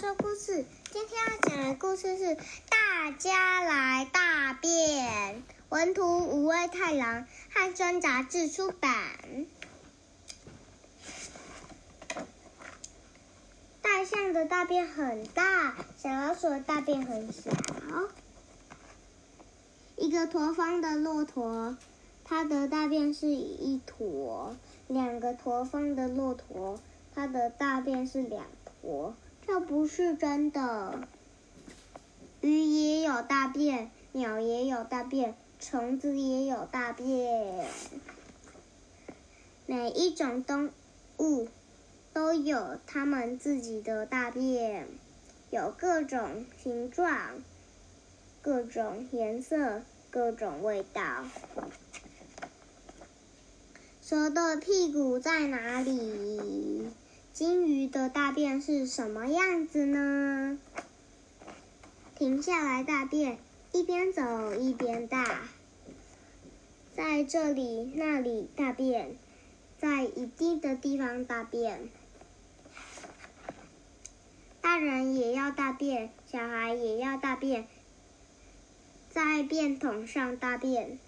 说故事今天要讲的故事是《大家来大便》，文图五味太郎，汉声杂志出版。大象的大便很大，小老鼠的大便很小。一个驼峰的骆驼，它的大便是一坨；两个驼峰的骆驼，它的大便是两坨。这不是真的。鱼也有大便，鸟也有大便，虫子也有大便。每一种动物都有它们自己的大便，有各种形状、各种颜色、各种味道。蛇的屁股在哪里？金鱼的大便是什么样子呢？停下来大便，一边走一边大。在这里那里大便，在一定的地方大便。大人也要大便，小孩也要大便。在便桶上大便，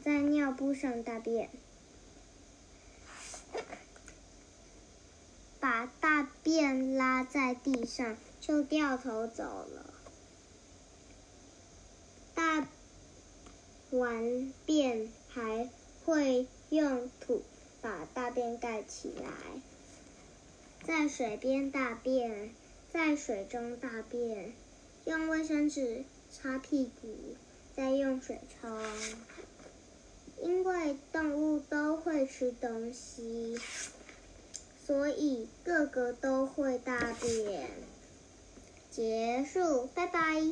在尿布上大便。把大便拉在地上，就掉头走了。大完便还会用土把大便盖起来。在水边大便，在水中大便，用卫生纸擦屁股，再用水冲。因为动物都会吃东西。所以个个都会大便。结束，拜拜。